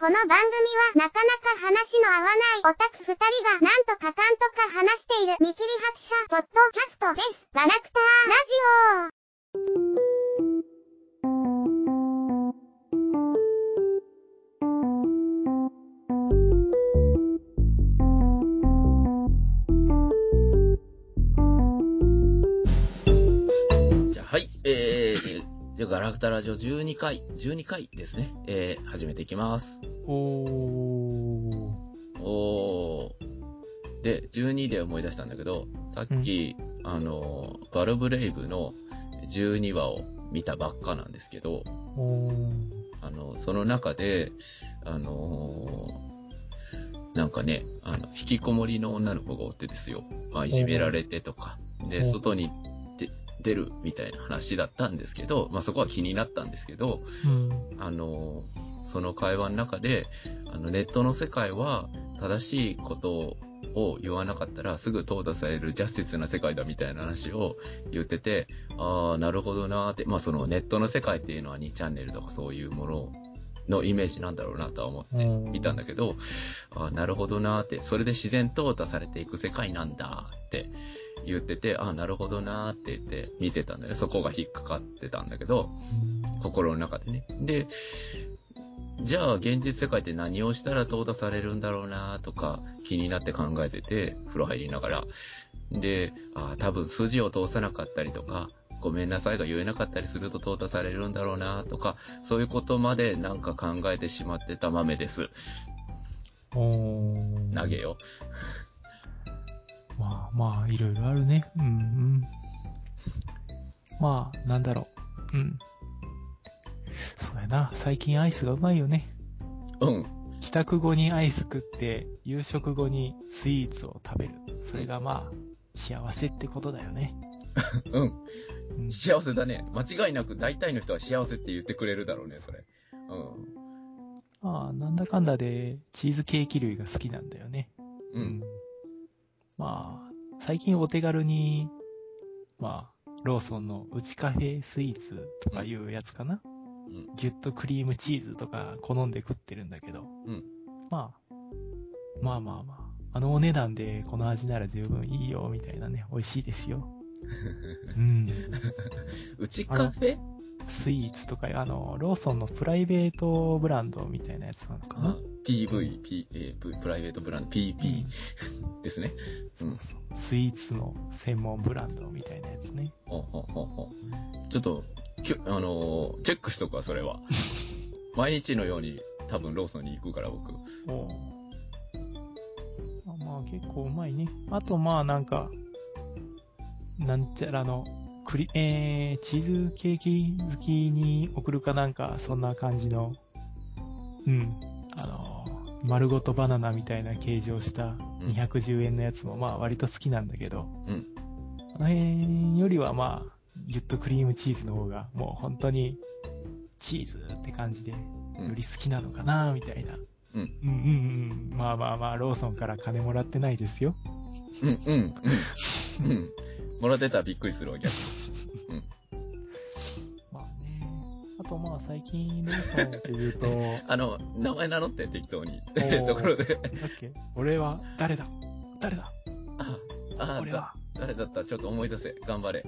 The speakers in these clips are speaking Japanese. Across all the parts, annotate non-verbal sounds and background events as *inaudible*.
この番組はなかなか話の合わないオタク二人がなんとかかんとか話している見切り発車ポッドキャストです。ガラクターラジオじゃあガラジオ12回、12回ですね。えー、始めていきます。おー。おー。で、12で思い出したんだけど、さっき、あの、バルブレイブの12話を見たばっかなんですけど。あの、その中で、あのーなんかね、あの、引きこもりの女の子がおってですよ。まあ、いじめられてとか、で、お外に出出るみたいな話だったんですけど、まあ、そこは気になったんですけど、うん。あの、その会話の中で、あの、ネットの世界は正しいことを言わなかったらすぐ淘汰されるジャスティスな世界だみたいな話を言ってて、ああ、なるほどなーって、まあそのネットの世界っていうのは2チャンネルとかそういうもののイメージなんだろうなとは思って見たんだけど、ああ、なるほどなーって、それで自然淘汰されていく世界なんだって言ってて、ああ、なるほどなーって言って見てたんだよ。そこが引っかかってたんだけど、心の中でね。で、じゃあ現実世界って何をしたら淘汰されるんだろうなとか気になって考えてて、風呂入りながら。で、あ多分筋を通さなかったりとか、ごめんなさいが言えなかったりすると淘汰されるんだろうなとか、そういうことまでなんか考えてしまってた豆です。おー。投げよ。まあまあ、いろいろあるね。うんうん。まあ、なんだろう。うん。そうやな。最近アイスがうまいよね。うん。帰宅後にアイス食って、夕食後にスイーツを食べる。それがまあ、幸せってことだよね。*laughs* うん。うん、幸せだね。間違いなく大体の人は幸せって言ってくれるだろうね、それ。うん。まあ、なんだかんだで、チーズケーキ類が好きなんだよね。うん。まあ、最近お手軽に、まあ、ローソンのうちカフェスイーツとかいうやつかな。うん。ギュッとクリームチーズとか好んで食ってるんだけど。うん。まあ、まあまあまあ。あのお値段でこの味なら十分いいよ、みたいなね。美味しいですよ。*laughs* うん。うちカフェ？スイーツとか、あの、ローソンのプライベートブランドみたいなやつなのかな？PV、P えーププライベートブランド、PP ですね。そうそう。スイーツの専門ブランドみたいなやつね。ほうほうほうほうちょっと、あのーチェックしとくわ、それは。*laughs* 毎日のように多分ローソンに行くから、僕。おまあ結構うまいね。あとまあなんか、なんちゃらの、クリ、えー、チーズケーキ好きに送るかなんか、そんな感じの、うん、あの、丸ごとバナナみたいな形状したうん210円のやつもまあ割と好きなんだけど、うん。あの辺よりはまあ、ギュッとクリームチーズの方がもう本当にチーズって感じで、うんより好きなのかな、みたいな。うん。うんうんうん。まあまあまあ、ローソンから金もらってないですよ。うん、うん、うん。うん。もらってたらびっくりするわ、逆に。とまあ最近ローソンって言うと、*laughs* あの、名前名乗って、適当に。*laughs* ところで。だっけ？俺は誰だ？誰だ？あ、あ、俺はだ誰だった？ちょっと思い出せ。頑張れ。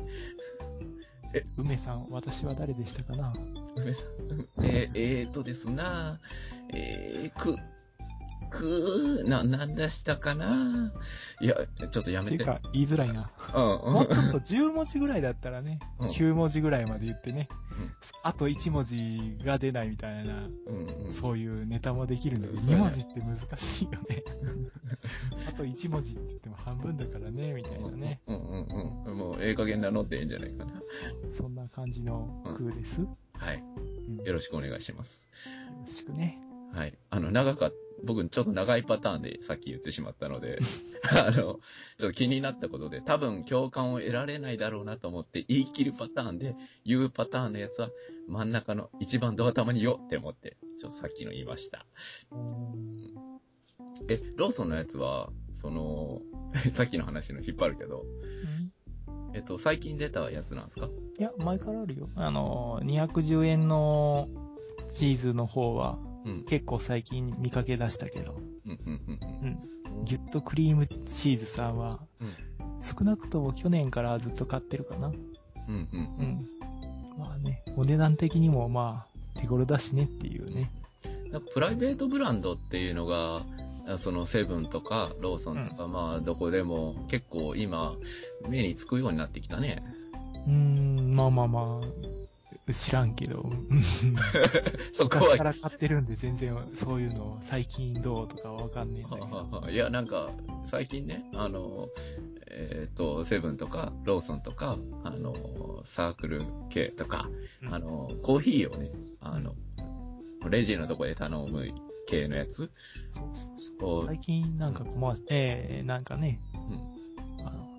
梅さん、私は誰でしたかな？梅さん。えー、えーとですなえー、く、く、な、なんだしたかないや、ちょっとやめて。っていうか、言いづらいな。うん、うん。もうちょっと10文字ぐらいだったらね、うん9文字ぐらいまで言ってね、うんあと1文字が出ないみたいな、うん、うん。そういうネタもできるんだけど、2そうやね文字って難しいよね。*laughs* あと1文字って言っても半分だからね、みたいなね。うんうんうん。もう、ええ加減なのっていいんじゃないかな。そんな感じの空です。よはい。うんよろしくお願いします。ろしくね。はい。あの、長かっ僕ちょっと長いパターンでさっき言ってしまったので、*laughs* あの、ちょっと気になったことで、多分共感を得られないだろうなと思って言い切るパターンで、言うパターンのやつは真ん中の一番ドア玉によって思って、ちょっとさっきの言いました。え、ローソンのやつは、その、*laughs* さっきの話の引っ張るけど、えっと、最近出たやつなんですか？いや、前からあるよ。あの、210円のチーズの方は、うん。結構最近見かけ出したけど、うん、うん、うんうん。ギュッとクリームチーズさんは、うん少なくとも去年からずっと買ってるかな。うん。うん、うん、ううん。ん。まあね、お値段的にもまあ、手頃だしねっていうね。プライベートブランドっていうのが、あそのセブンとかローソンとか、まあどこでも結構今目につくようになってきたね。うーん、まあまあまあ、知らんけど、う *laughs* んそこ昔かは、ら買ってるんで全然そういうの最近どうとかわかんねえんだけど。ははは。いやなんか最近ね、あの、えっ、と、セブンとかローソンとか、あの、サークル系とか、うん。あの、コーヒーをね、あの、レジのとこで頼む系のやつ。そうそうこそう。う。最近なんかコマーシえー、なんかね、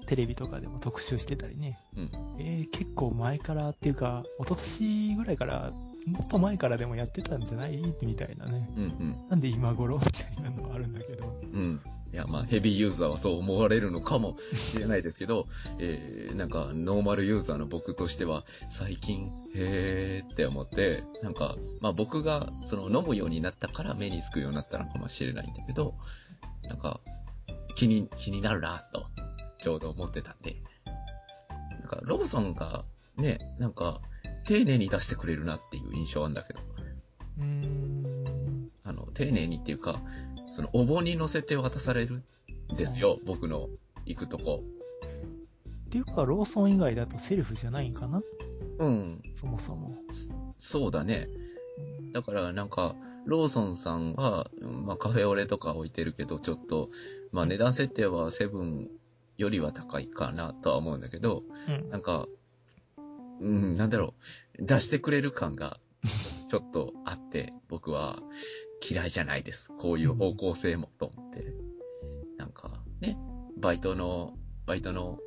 テレビとかでも特集してたりね。うん。えー、結構前からっていうか、一昨年ぐらいから、もっと前からでもやってたんじゃない？みたいなね。うん。うん。なんで今頃？みたいなのはあるんだけど。うん。いや、まあ、ヘビーユーザーはそう思われるのかもしれないですけど、*laughs* えー、なんか、ノーマルユーザーの僕としては、最近、へーって思って、なんか、まあ僕が、その、飲むようになったから目につくようになったのかもしれないんだけど、なんか、気に、気になるな、と、ちょうど思ってたんで。なんか、ローソンが、ね、なんか、丁寧に出してくれるなっていう印象あるんだけど、うーん。あの、丁寧にっていうか、その、お盆に乗せて渡されるんですよ、僕の行くとこ。っていうか、ローソン以外だとセルフじゃないんかな？うん、そもそも。そうだね。うんだからなんか、ローソンさんは、うんまあカフェオレとか置いてるけど、ちょっと、まあ値段設定はセブンよりは高いかなとは思うんだけど、うんなんか、うん、なんだろう、出してくれる感が *laughs* ちょっとあって、僕は嫌いじゃないです。こういう方向性もと思って。なんか、ね、バイトの、バイトの、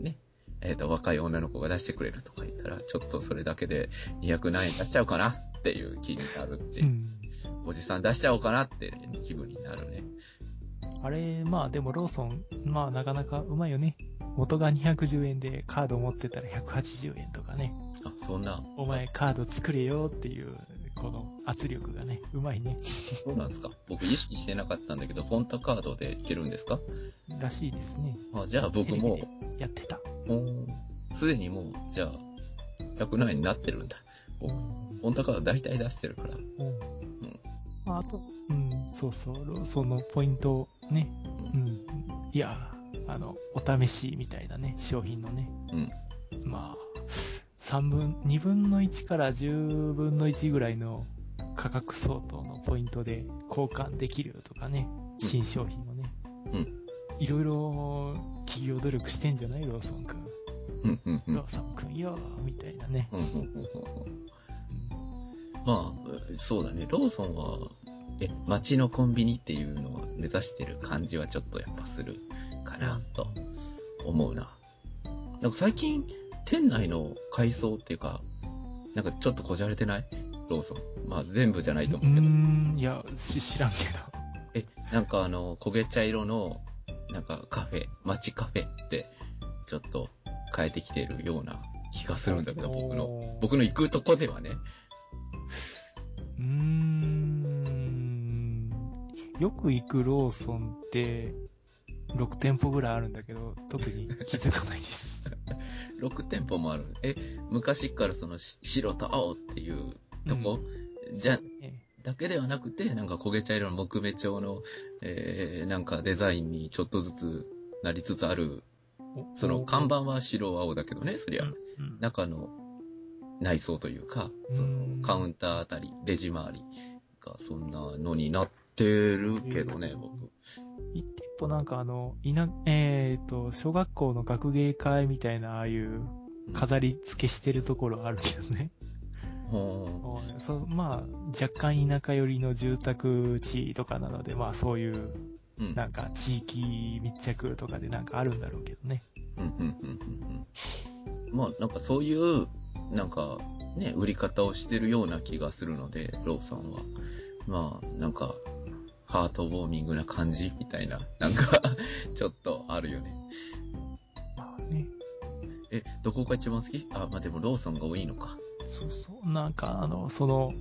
ね、えっ、と、若い女の子が出してくれるとか言ったら、ちょっとそれだけで200何円出しちゃうかなっていう気になるっていうう。ん。おじさん出しちゃおうかなって気分になるね。あれ、まあでもローソン、まあなかなかうまいよね。元が210円でカード持ってたら180円とかね。あ、そんな。お前カード作れよっていう、この圧力がね、うまいね。そうなんですか僕意識してなかったんだけど、フォンタカードでいけるんですか？らしいですね。あじゃあ僕もやってた。もうすでにもう、じゃあ、100何円になってるんだ。僕フォンタカード大体出してるから。うん。まああと、うん、そうそう、ローソンのポイントをね、うん。いや、あの、お試しみたいなね、商品のね。うん。まあ、3分、2分の1から10分の1ぐらいの価格相当のポイントで交換できるとかね、新商品をね。うん。いろいろ企業努力してんじゃないローソンくん。うん、うん、うん。ローソンくんよみたいなね。うんうんうんうんまあ、そうだね。ローソンは、え、街のコンビニっていうのを目指してる感じはちょっとやっぱするかな、と思うな。なんか最近、店内の改装っていうか、なんかちょっとこじゃれてない？ローソン。まあ全部じゃないとう思うけど。ーん、いや、し知らんけえ、なんかあの、焦げ茶色の、なんかカフェ、街カフェって、ちょっと変えてきてるような気がするんだけど、ど。僕の。の僕の行くとこではね。うーん。よく行くローソンって、6店舗ぐらいあるんだけど、特に気づかないです。*laughs* 6店舗もある。え、昔からそのし白と青っていうとこ、じゃそう、ね。だけではなくて、なんか焦げ茶色の木目調の、えー、なんかデザインにちょっとずつなりつつある、その看板は白青だけどね、そりゃ。うんうん中の内装というか、そうん。のカウンターあたり、レジ周りがそんなのになってるけどね、うん僕。一店舗なんかあの、いな、えっ、と、小学校の学芸会みたいな、ああいう飾り付けしてるところあるけどね。ほそうまあ、若干田舎寄りの住宅地とかなので、まあそういう、ーうん。なんか地域密着とかでなんかあるんだろうけどね。うん、うん、うん、うん。うんまあ、なんかそういう、なんか、ね、売り方をしてるような気がするので、ローソンは。まあ、なんか、ハートウォーミングな感じ？みたいな、なんか、*laughs* ちょっとあるよね。まあね。え、どこが一番好き？あ、まあでもローソンが多いのか。そうそう。なんかあの、その、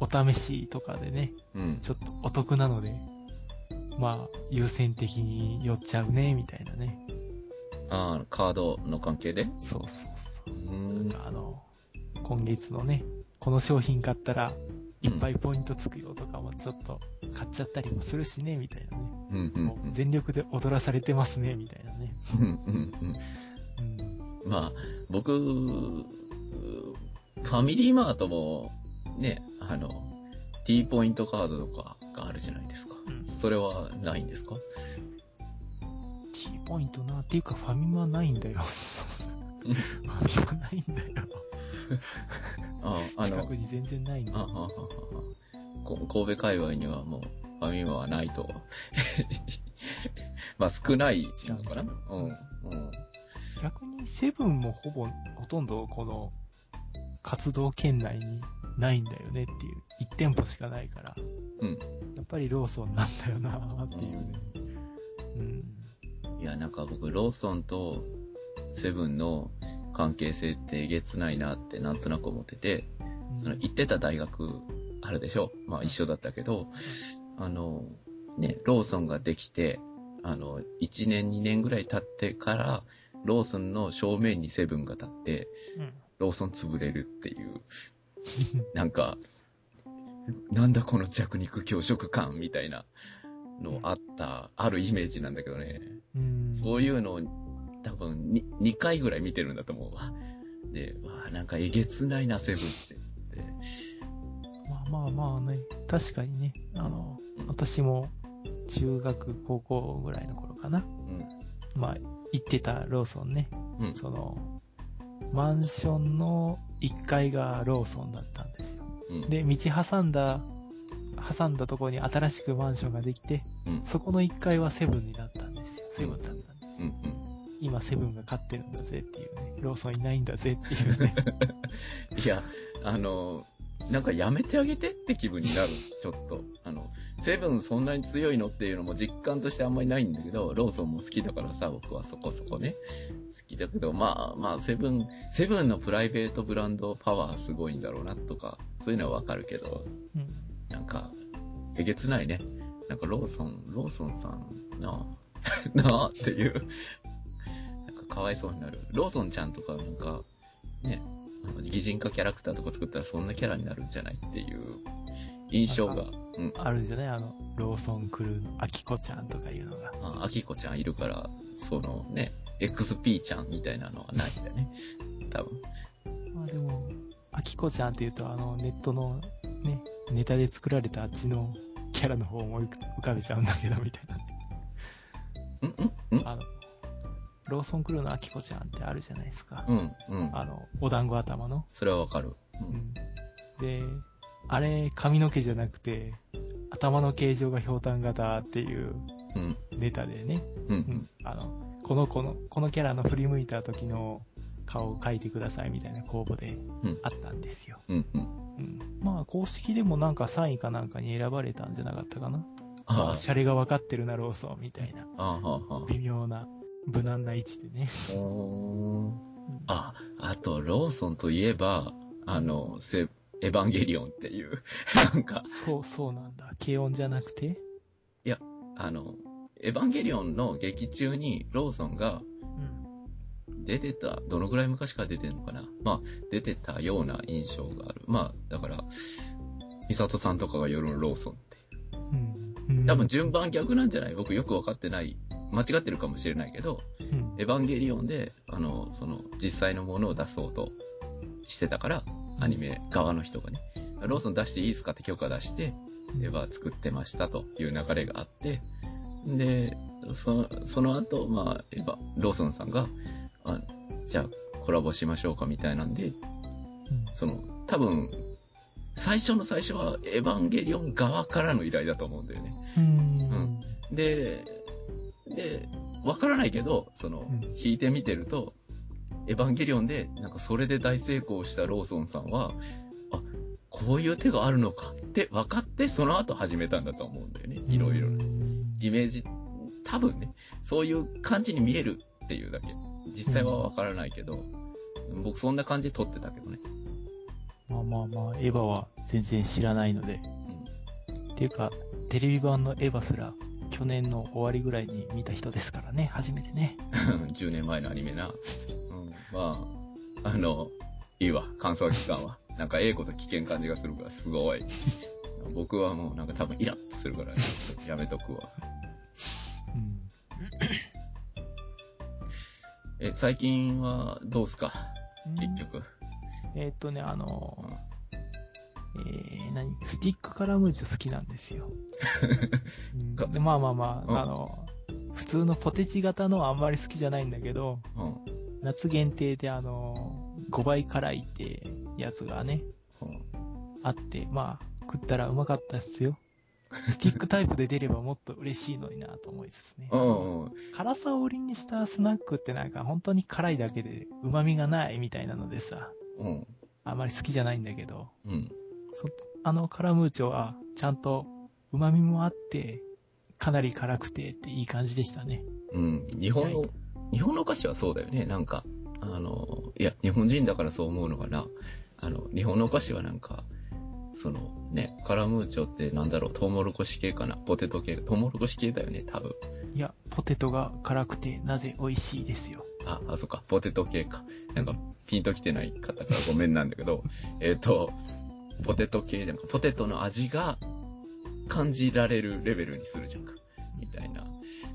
お試しとかでね、うん。ちょっとお得なので、まあ、優先的に寄っちゃうね、みたいなね。ああ、カードの関係で？そうそうそうう。ん。あの、今月のね、この商品買ったら、いっぱいポイントつくよとかもちょっと買っちゃったりもするしね、みたいなね。うんうんもう全力で踊らされてますね、みたいなね。うん。まあ、僕、ファミリーマートも、ね、あの、T ポイントカードとかがあるじゃないですか。うんそれはないんですか？T ポイントな、っていうかファミマないんだよ。ファミマないんだよ。ああの *laughs* 近、くに全然ないんだよ。あははは神戸界隈にはもうファミマはないと。*laughs* まあ少ないのかな？うん。うん。逆にセブンもほぼ、ほとんどこの活動圏内にないんだよねっていう。1店舗しかないから。うん。やっぱりローソンなんだよなっていうね。うん。いや、なんか僕、ローソンとセブンの関係性ってえげつないなってなんとなく思ってて、その行ってた大学あるでしょ？まあ一緒だったけど、あの、ね、ローソンができて、あの、1年2年ぐらい経ってから、ローソンの正面にセブンが立って、うん。ローソン潰れるっていう、なんか、なんだこの弱肉強食感みたいなのあった、あるイメージなんだけどね。うん。そういうのを多分に2回ぐらい見てるんだと思うわ。で、わあなんかえげつないな、セブンって。でまあまあまあね、確かにね、あの、うん私も中学、高校ぐらいの頃かな。うん。まあ、行ってたローソンね。うん。その、マンションの1階がローソンだったんですよ。うん。で、道挟んだ、挟んだところに新しくマンションができて、うん。そこの1階はセブンになったんですよ。セブンだったんです。うん。うん。今セブンが勝ってるんだぜっていうね。ローソンいないんだぜっていうね。*laughs* いや、あの、なんかやめてあげてって気分になる、*laughs* ちょっと。あの、セブンそんなに強いのっていうのも実感としてあんまりないんだけど、ローソンも好きだからさ、僕はそこそこね。好きだけど、まあまあ、セブン、セブンのプライベートブランドパワーすごいんだろうなとか、そういうのはわかるけど、うん。なんか、えげつないね。なんかローソン、ローソンさんなあ、*laughs* なあっていう、かかわいそうになる。ローソンちゃんとかなんか、ね、あの擬人化キャラクターとか作ったらそんなキャラになるんじゃないっていう印象が、うん。あるんじゃない？あの、ローソンクルーのアキコちゃんとかいうのが。あ、アキコちゃんいるから、そのね、XP ちゃんみたいなのはないんだよね。*laughs* 多分。まあでも、アキコちゃんっていうと、あの、ネットのね、ネタで作られたあっちのキャラの方を思い浮かべちゃうんだけど、みたいなね。んんんあの、ローソンクルーのアキコちゃんってあるじゃないですか。うん、うん。あの、お団子頭の。それはわかる。う。うんん。で、あれ、髪の毛じゃなくて、頭の形状がひょうたん型っていううん。ネタでね、うん。ううんん。あの、この子の、このキャラの振り向いた時の顔を描いてくださいみたいな公募でうんあったんですよ。うん。うん。うん。まあ、公式でもなんか3位かなんかに選ばれたんじゃなかったかな。まああ、シャレが分かってるな、ローソンみたいな。あ、はあ、はあ。微妙な、無難な位置でね。あ、あと、ローソンといえば、あの、セ、エヴァンゲリオンっていう、*laughs* なんか、そう、そうなんだ。軽音じゃなくて？あの、エヴァンゲリオンの劇中にローソンがうん。出てた、どのぐらい昔から出てんのかな？まあ、出てたような印象がある。まあ、だから、ミサトさんとかが夜のローソンって。うん。うん多分順番逆なんじゃない？僕よくわかってない。間違ってるかもしれないけど、うん。エヴァンゲリオンで、あの、その、実際のものを出そうとしてたから、アニメ側の人がね、ローソン出していいですかって許可出して、エヴァ作ってましたという流れがあって、で、そその後、まあ、エヴァ、ローソンさんが、あじゃあコラボしましょうかみたいなんで、うんその、多分、最初の最初はエヴァンゲリオン側からの依頼だと思うんだよね。うん。で、で、わからないけど、そのうん、弾いてみてると、エヴァンゲリオンで、なんかそれで大成功したローソンさんは、あ、こういう手があるのかって分かって、その後始めたんだと思うんだよね。いろいろう。んイメージ、多分ね、そういう感じに見えるっていうだけ。実際はわからないけど、僕そんな感じで撮ってたけどね。まあまあまあ、エヴァは全然知らないので。っていうか、テレビ版のエヴァすら、去年の終わりぐらいに見た人ですからね、初めてね。*laughs* 10年前のアニメな。うん、まあ、あの、いいわ、感想期間は。*laughs* なんか、ええこと聞けん感じがするから、すごい。僕はもうなんか多分イラッとするから、やめとくわ。うん。え、最近はどうすか？結局。えーっとね、あのうんえー、何？スティックカラムーチョ好きなんですよ。*laughs* うんまあまあまうんあ、あの、普通のポテチ型のはあんまり好きじゃないんだけど、うん。夏限定であの、5倍辛いってやつがね、うんあって、まあ、食ったらうまかったっすよ。スティックタイプで出ればもっと嬉しいのになと思いつつね。辛さを売りにしたスナックってなんか本当に辛いだけで旨味がないみたいなのでさ、うん。あまり好きじゃないんだけど、うん。そあのカラムーチョはちゃんと旨味もあって、かなり辛くてっていい感じでしたね。うん。日本の、日本のお菓子はそうだよね。なんか、あの、いや、日本人だからそう思うのかな。あの、日本のお菓子はなんか、そのね、カラムーチョってなんだろう、トウモロコシ系かな。ポテト系、トウモロコシ系だよね、多分。いや、ポテトが辛くてなぜ美味しいですよ。あ、あ、そっか、ポテト系か。なんか、ピンときてない方からごめんなんだけど、*laughs* えっと、ポテト系、なんか、ポテトの味が感じられるレベルにするじゃんか。みたいな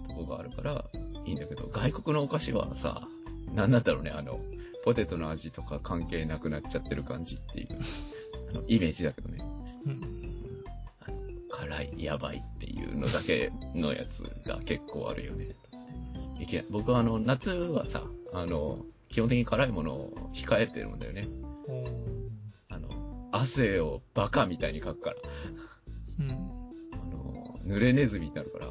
とこがあるから、いいんだけど、外国のお菓子はさ、なんなんだろうね、あの、ポテトの味とか関係なくなっちゃってる感じっていう、あの、イメージだけどね。うん。あの辛い、やばいっていうのだけのやつが結構あるよね。いけ僕はあの、夏はさ、あの、基本的に辛いものを控えてるんだよね。汗をバカみたいにかくから。うん。あの、濡れネズミになるから、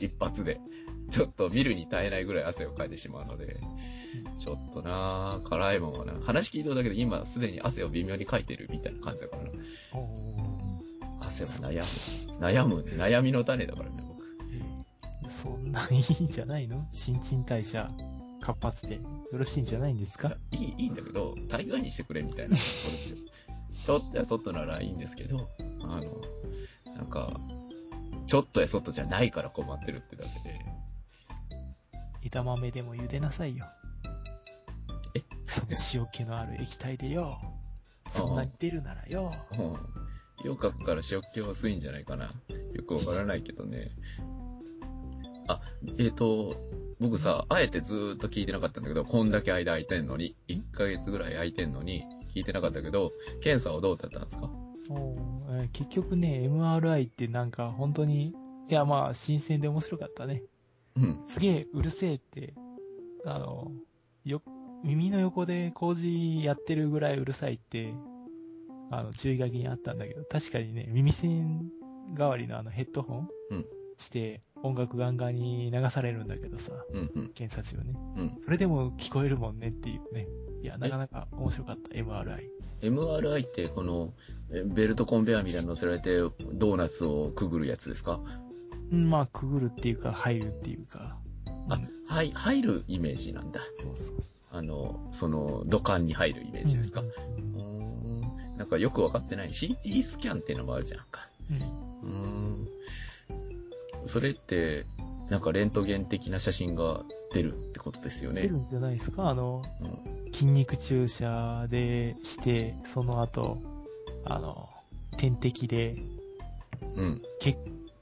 一発で。ちょっと見るに耐えないぐらい汗をかいてしまうので、ちょっとなぁ、辛いもんはな、話聞いただけで今すでに汗を微妙にかいてるみたいな感じだから汗は悩む。悩む、悩みの種だからね、僕。ーそんないいんじゃないの？新陳代謝活発でよろしいんじゃないんですか？いい、いいんだけど、大概にしてくれみたいなところですよ。ちょ？っとやそっとならいいんですけど、あの、なんか、ちょっとやそっとじゃないから困ってるってだけで、枝豆でも茹でなさいよ。え？その塩気のある液体でよ。そんなに出るならよ。うん。よかから塩気は薄いんじゃないかな。よくわからないけどね。あ、えっ、と、僕さ、あえてずーっと聞いてなかったんだけど、こんだけ間空いてんのに、1ヶ月ぐらい空いてんのに、聞いてなかったけど、検査はどうだったんですか？えー結局ね、MRI ってなんか本当に、いやまあ新鮮で面白かったね。うん。すげえうるせえって、あの、よ、耳の横で工事やってるぐらいうるさいって、あの、注意書きにあったんだけど、確かにね、耳栓代わりのあのヘッドホンうんして音楽ガンガンに流されるんだけどさ、うん、うん、検査中ね。うん。それでも聞こえるもんねっていうね。いや、なかなか面白かった、MRI。MRI ってこの、えベルトコンベヤーみたいなの乗せられて、ドーナツをくぐるやつですか？うんまあ、くぐるっていうか、入るっていうか。あうん、はい、入るイメージなんだ。そうそうそあの、その、土管に入るイメう。ージですか？ううんーん。なんかよくわかってない。CT スキャンっていうのもあるじゃんか。うんうーん。それって、なんかレントゲン的な写真が出るってことですよね。出るんじゃないですか？あの、うん。筋肉注射でして、その後、あの、点滴で、うん。血、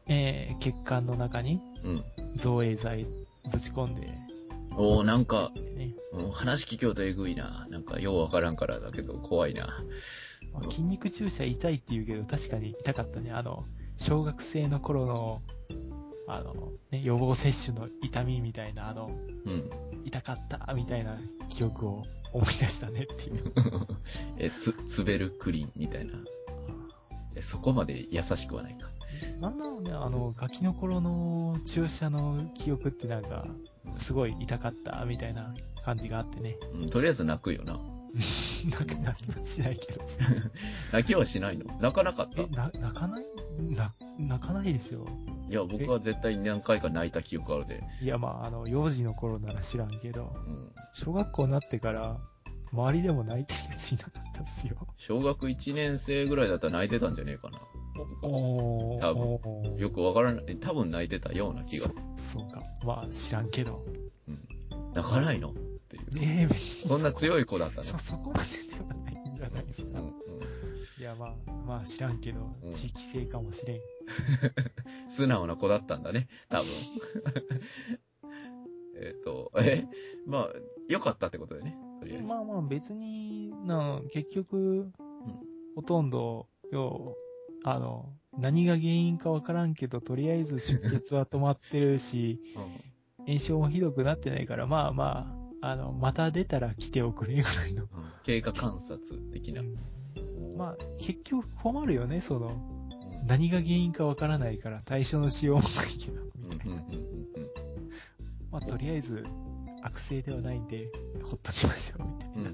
えー血管の中にうん。造影剤ぶち込んで、おー、なんか、ね、うん話聞きようとえぐいな。なんかようわからんからだけど怖いな。まあ筋肉注射痛いって言うけど、確かに痛かったね。あの、小学生の頃の、あの、ね、予防接種の痛みみたいな、あの、うん。痛かったみたいな記憶を思い出したねっていう。*laughs* え、つ、ツベルクリンみたいな。え、そこまで優しくはないか。なんだろうね、あの、ガキの頃の注射の記憶ってなんか、すごい痛かったみたいな感じがあってね。うん、とりあえず泣くよな。なんか泣きはしないけど。*laughs* 泣きはしないの？泣かなかった？え、な、泣かない？な、泣かないでしょ。いや、僕は絶対に何回か泣いた記憶あるで。いや、まあ、あの、幼児の頃なら知らんけど、うん。小学校になってから、周りでも泣いてるやついなかったっすよ。小学1年生ぐらいだったら泣いてたんじゃねえかな。おー。多分おーよくわからない。多分泣いてたような気が。そそうか。まあ、知らんけど。泣かないの？っていう。ええ別に。そんな強い子だったね。そ、そこまでではないんじゃないですか。うんや、まあ、まあ知らんけどう、ん地域性かもしれん。*laughs* 素直な子だったんだね、多分。*laughs* えっと、え？まあ、良かったってことだよね、とりあえず。まあまあ別に、な、結局、ほとんど、よう、あの、何が原因かわからんけど、とりあえず出血は止まってるし、*laughs* うん炎症もひどくなってないから、まあまあ、あの、また出たら来ておくれぐらいの。うん経過観察的な。まあ、結局困るよね、その、うん何が原因かわからないから対処のしようもないけど、うんみたいな。まあ、とりあえず、悪性ではないんで、ほっときましょう、みたいな。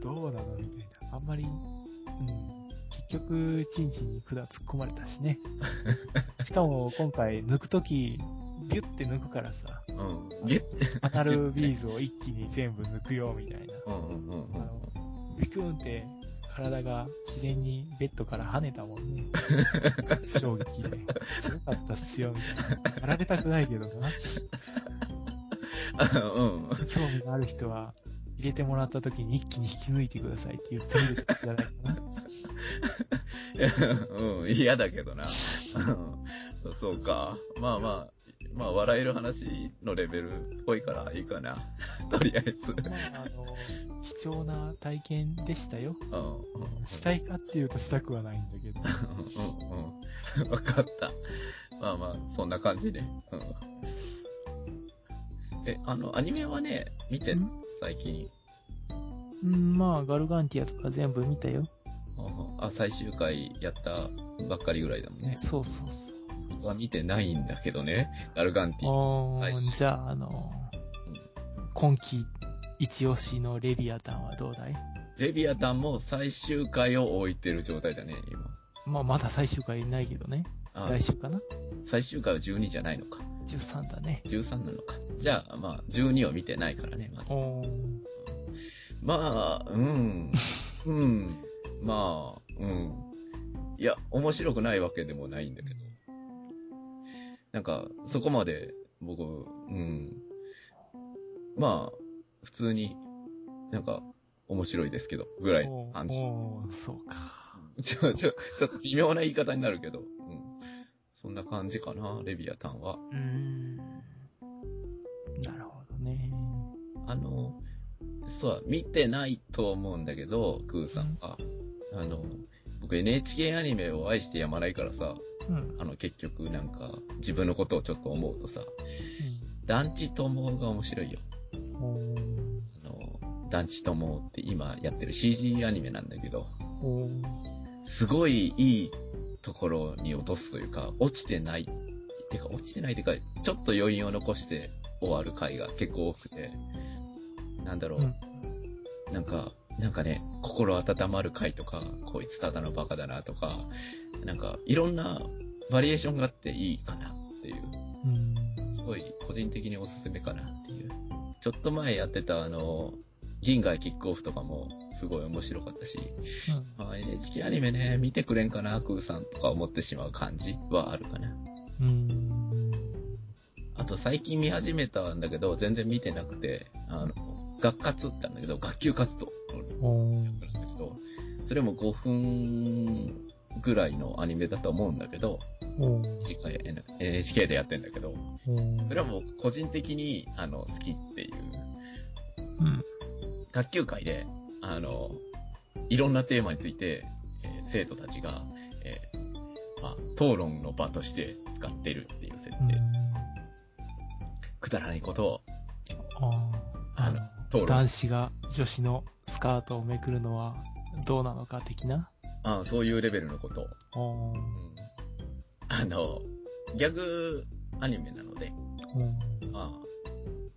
どどうなのみたいな。あんまり、うん。結局、チンチンに管突っ込まれたしね。*laughs* しかも、今回、抜くとき、ギュッて抜くからさ、うん。うん。ゲッアナルビーズを一気に全部抜くよ、みたいな。うんうんうんうんあの、ビクーンって、体が自然にベッドから跳ねたもんね。*laughs* 衝撃で。すごかったっすよ、みたいな。やられたくないけどな。うん。興味がある人は、入れてもらった時に一気に引き抜いてくださいって言ってみるといいんじゃないかな。*laughs* うん、嫌だけどな。うんそうか。まあまあ、まあ、笑える話のレベルっぽいからいいかな。*laughs* とりあえず。まあ、あの、貴重な体験でしたよ。うん。うん。したいかっていうとしたくはないんだけど。う *laughs* んうん。*laughs* わかった。まあまあ、そんな感じで。うん。え、あの、アニメはね、見てん、最近。うん、まあ、ガルガンティアとか全部見たよ。あ、最終回やったばっかりぐらいだもんね。そうそうそう。は見てないんだけどね。ガルガンティ。おー、最終じゃあ、あの、今季一押しのレビアタンはどうだい？レビアタンも最終回を置いてる状態だね、今。まあ、まだ最終回ないけどね。あ来週かな？最終回は12じゃないのか。?13 だね。13なのか。じゃあ、まあ、12を見てないからね。まだ。まあ、うん。うん。まあ、うん。いや、面白くないわけでもないんだけど。なんか、そこまで、僕、うん。まあ、普通に、なんか、面白いですけど、ぐらいのお感じ。そうか。ちょ、ちょ、ちょっと微妙な言い方になるけど、うん。そんな感じかな、レビアタンは。うーん。なるほどね。あの、そう、見てないと思うんだけど、クーさんは。あの、僕 NHK アニメを愛してやまないからさ、うん。あの結局なんか自分のことをちょっと思うとさ、団地友が面白いよ。あの、団地友って今やってる CG アニメなんだけど、すごいいいところに落とすというか、落ちてない、てか落ちてないっていうか、ちょっと余韻を残して終わる回が結構多くて、なんだろう、うん。なんか、なんかね、心温まる回とか、こいつただのバカだなとか、なんか、いろんなバリエーションがあっていいかなっていう、うん。すごい個人的におすすめかなっていう。ちょっと前やってたあの、銀河キックオフとかもすごい面白かったし、まあ、NHK アニメね、見てくれんかな、クーさんとか思ってしまう感じはあるかな。うん。うん。あと最近見始めたんだけど、全然見てなくて、あの、学活ってあるんだけど、学級活動それも5分ぐらいのアニメだと思うんだけど、おー次回 N- NHK でやってんだけど、おーそれはもう個人的に、あの、好きっていう、うん。学級会で、あの、いろんなテーマについて、えー生徒たちが、えーまあ、討論の場として使ってるっていう設定。うんくだらないことを、あのあ討論の男子が女子のスカートをめくるのはどうなのか的なあそういうレベルのことを。おーうんあの、ギャグアニメなので、おーまあ、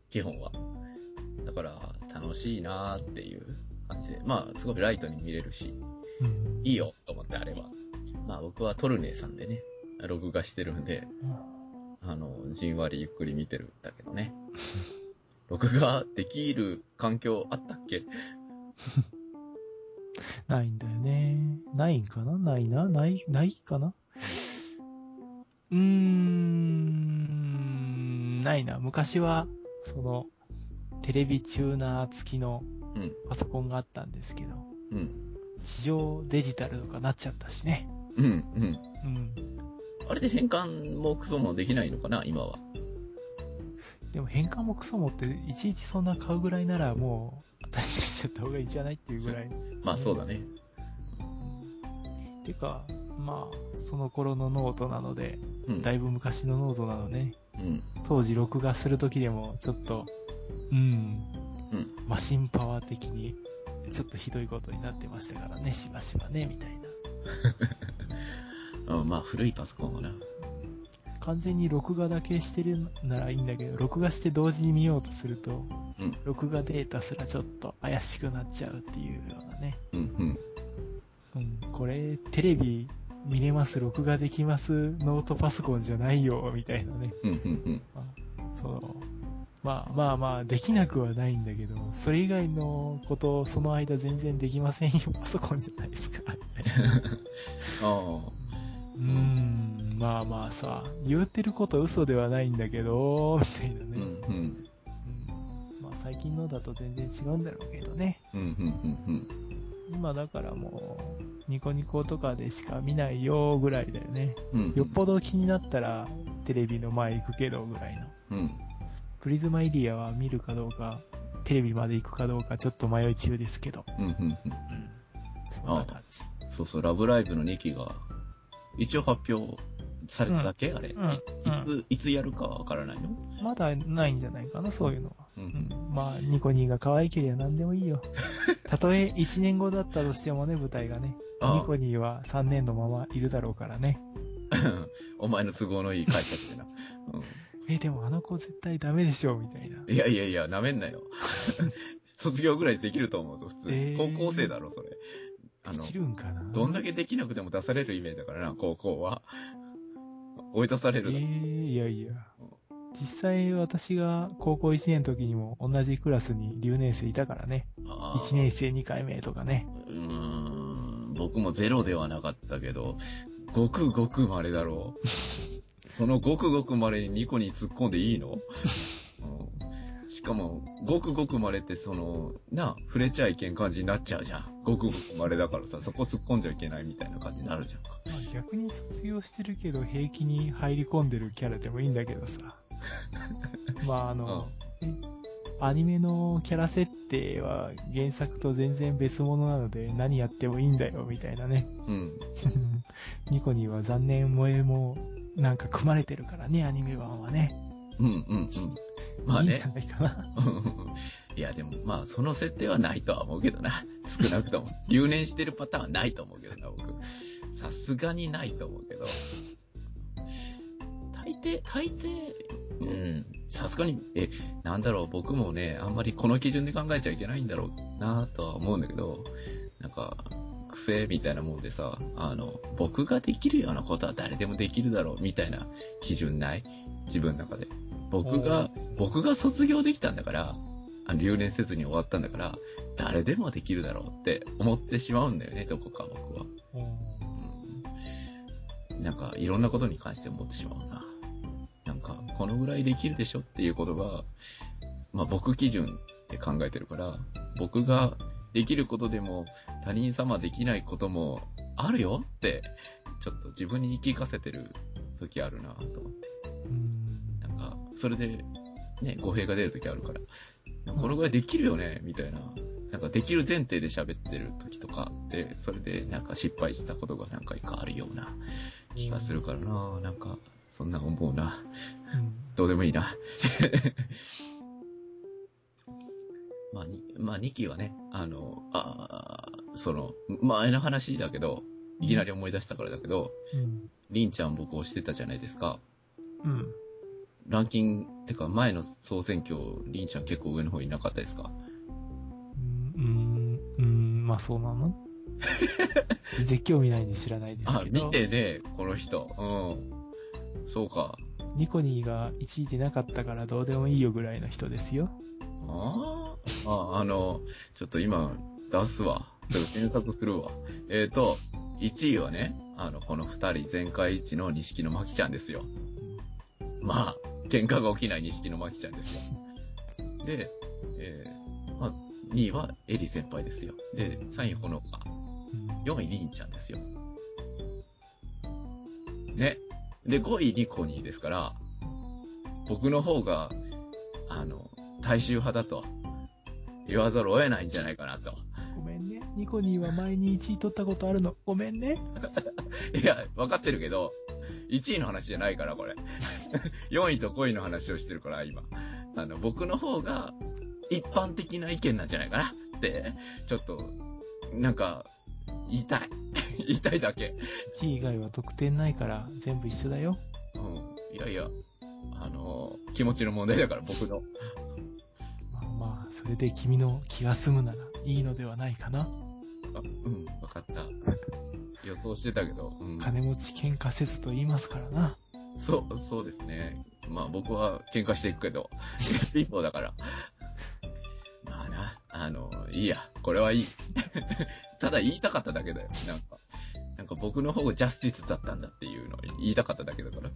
基本は。だから、楽しいなーっていう感じで。まあ、すごくライトに見れるし、うんいいよと思ってあれば。まあ、僕はトルネーさんでね、録画してるんで、あの、じんわりゆっくり見てるんだけどね。*laughs* 録画できる環境あったっけ？ないんだよね。ないんかな？ないな？ない、ないかな？うーん、ないな。昔は、その、テレビチューナー付きのうん。パソコンがあったんですけど、うん。地上デジタルとかなっちゃったしね。うん。うん。うん。あれで変換もクソもできないのかな？今は。でも変換もクソもって、いちいちそんな買うぐらいならもう、新しちゃった方がいいんじゃないっていうぐらい。まあそうだね。てか、まあ、その頃のノートなので、うん。だいぶ昔のノートなのね。うん。当時録画するときでも、ちょっと、うん、うん。マシンパワー的に、ちょっとひどいことになってましたからね、しばしばね、みたいな。*laughs* うん、まあ古いパソコンはな。完全に録画だけしてるならいいんだけど、録画して同時に見ようとすると、うん。録画データすらちょっと怪しくなっちゃうっていうようなね。うん。うん。うん、これ、テレビ見れます、録画できます、ノートパソコンじゃないよ、みたいなね。うん。うん。その、まあまあまあ、できなくはないんだけど、それ以外のことをその間全然できませんよ、パソコンじゃないですか、みたいな。ああ。うーん、まあまあさ、言ってること嘘ではないんだけど、みたいなね。うん。うん。うんまあ最近のだと全然違うんだろうけどね。うん。うん。うん。今だからもう、ニコニコとかでしか見ないよぐらいだよね。うん。よっぽど気になったらテレビの前行くけどぐらいの。うん。プリズマエリアは見るかどうか、テレビまで行くかどうかちょっと迷い中ですけど。うん。うん。うん。そんな感じ。そうそう、ラブライブの2期が、一応発表されただけ、あれ？うんいいつ、いつやるかわからないの？まだないんじゃないかな、そういうのは。う。うんん。まあ、ニコニーが可愛ければ何でもいいよ。*laughs* たとえ1年後だったとしてもね、舞台がね。ニコニーは3年のままいるだろうからね。*laughs* お前の都合のいい解釈でな。*laughs* え、でもあの子絶対ダメでしょ、みたいな。うん、いやいやいや、なめんなよ。卒業ぐらいできると思うぞ、普通。えー高校生だろ、それ。あのでき、るんかなどんだけできなくても出されるイメージだからな、高校は。追い出されえるだろ。ー、いやいや。実際私が高校1年の時にも同じクラスに留年生いたからね。あー1年生2回目とかね。うーん、僕もゼロではなかったけど、ごくごく稀だろう。*laughs* そのごくごく稀にニコに突っ込んでいいの、*laughs* うんしかも、ごくごく稀ってその、な、触れちゃいけん感じになっちゃうじゃん。ごくごく稀だからさ、そこ突っ込んじゃいけないみたいな感じになるじゃんか。まあ、逆に卒業してるけど平気に入り込んでるキャラでもいいんだけどさ。*laughs* まああの、アニメのキャラ設定は原作と全然別物なので何やってもいいんだよみたいなね。うん。*laughs* ニコニーは残念萌えもなんか組まれてるからね、アニメ版はね。うん、うん、うん。まあねいいんじ。ゃないかな。いや、でも、まあ、その設定はないとは思うけどな。少なくとも。留年してるパターンはないと思うけどな、僕。さすがにないと思うけど。大抵、大抵、うん、さすがに、え、なんだろう、僕もね、あんまりこの基準で考えちゃいけないんだろうなとは思うんだけど、なんか、癖みたいなもんでさ、あの、僕ができるようなことは誰でもできるだろう、みたいな基準ない？自分の中で。僕が、僕が卒業できたんだから、あの留年せずに終わったんだから、誰でもできるだろうって思ってしまうんだよね、どこか僕は。うん、なんか、いろんなことに関して思ってしまうな。なんか、このぐらいできるでしょっていうことが、まあ僕基準で考えてるから、僕ができることでも他人様できないこともあるよって、ちょっと自分に言い聞かせてる時あるなと思って。うんそれで、ね、語弊が出る時あるから、このぐらいできるよね、みたいな。なんかできる前提で喋ってる時とかで、それでなんか失敗したことが何回かあるような気がするからな。なんか、そんな思うな。うんどうでもいいな。*laughs* まあ、に、まあ、2期はね、あの、あーその、前の話だけど、いきなり思い出したからだけど、うん。りんちゃん僕押してたじゃないですか。うん。ランキング、てか前の総選挙、りんちゃん結構上の方にいなかったですか？うん、うん、まあそうなの？全然興味ないんで知らないですあ、けど。見てね、この人。うん。そうか。ニコニーが1位でなかったからどうでもいいよぐらいの人ですよ。あーあ、あの、ちょっと今出すわ。ちょっと検索するわ。えっと、1位はね、あの、この2人、全会一の錦野真紀ちゃんですよ。まあ、喧嘩が起きない錦野真紀ちゃんですよ。で、えー、まあ、2位はエリ先輩ですよ。で、3位ほのか。うん4位りんちゃんですよ。ね。で、5位リコニーですから、僕の方が、あの、大衆派だと言わざるを得ないんじゃないかなと。ごめんね。ニコニーは前に1位取ったことあるの。ごめんね。*laughs* いや、分かってるけど、1位の話じゃないから、これ。*laughs* 4位と5位の話をしてるから、今。あの、僕の方が一般的な意見なんじゃないかなって、ちょっと、なんか、言いたい。*laughs* 言いたいだけ。1位以外は得点ないから全部一緒だよ。うん。いやいや、あの、気持ちの問題だから、僕の。まあまあ、それで君の気が済むならいいのではないかな。あ、うん、分かった。予想してたけど、うん。金持ち喧嘩せずと言いますからな。そう、そうですね。まあ僕は喧嘩していくけど、*laughs* 貧乏だから。まあな、あの、いいや、これはいい。*laughs* ただ言いたかっただけだよ。なんか、なんか僕の方がジャスティスだったんだっていうのを言いたかっただけだから。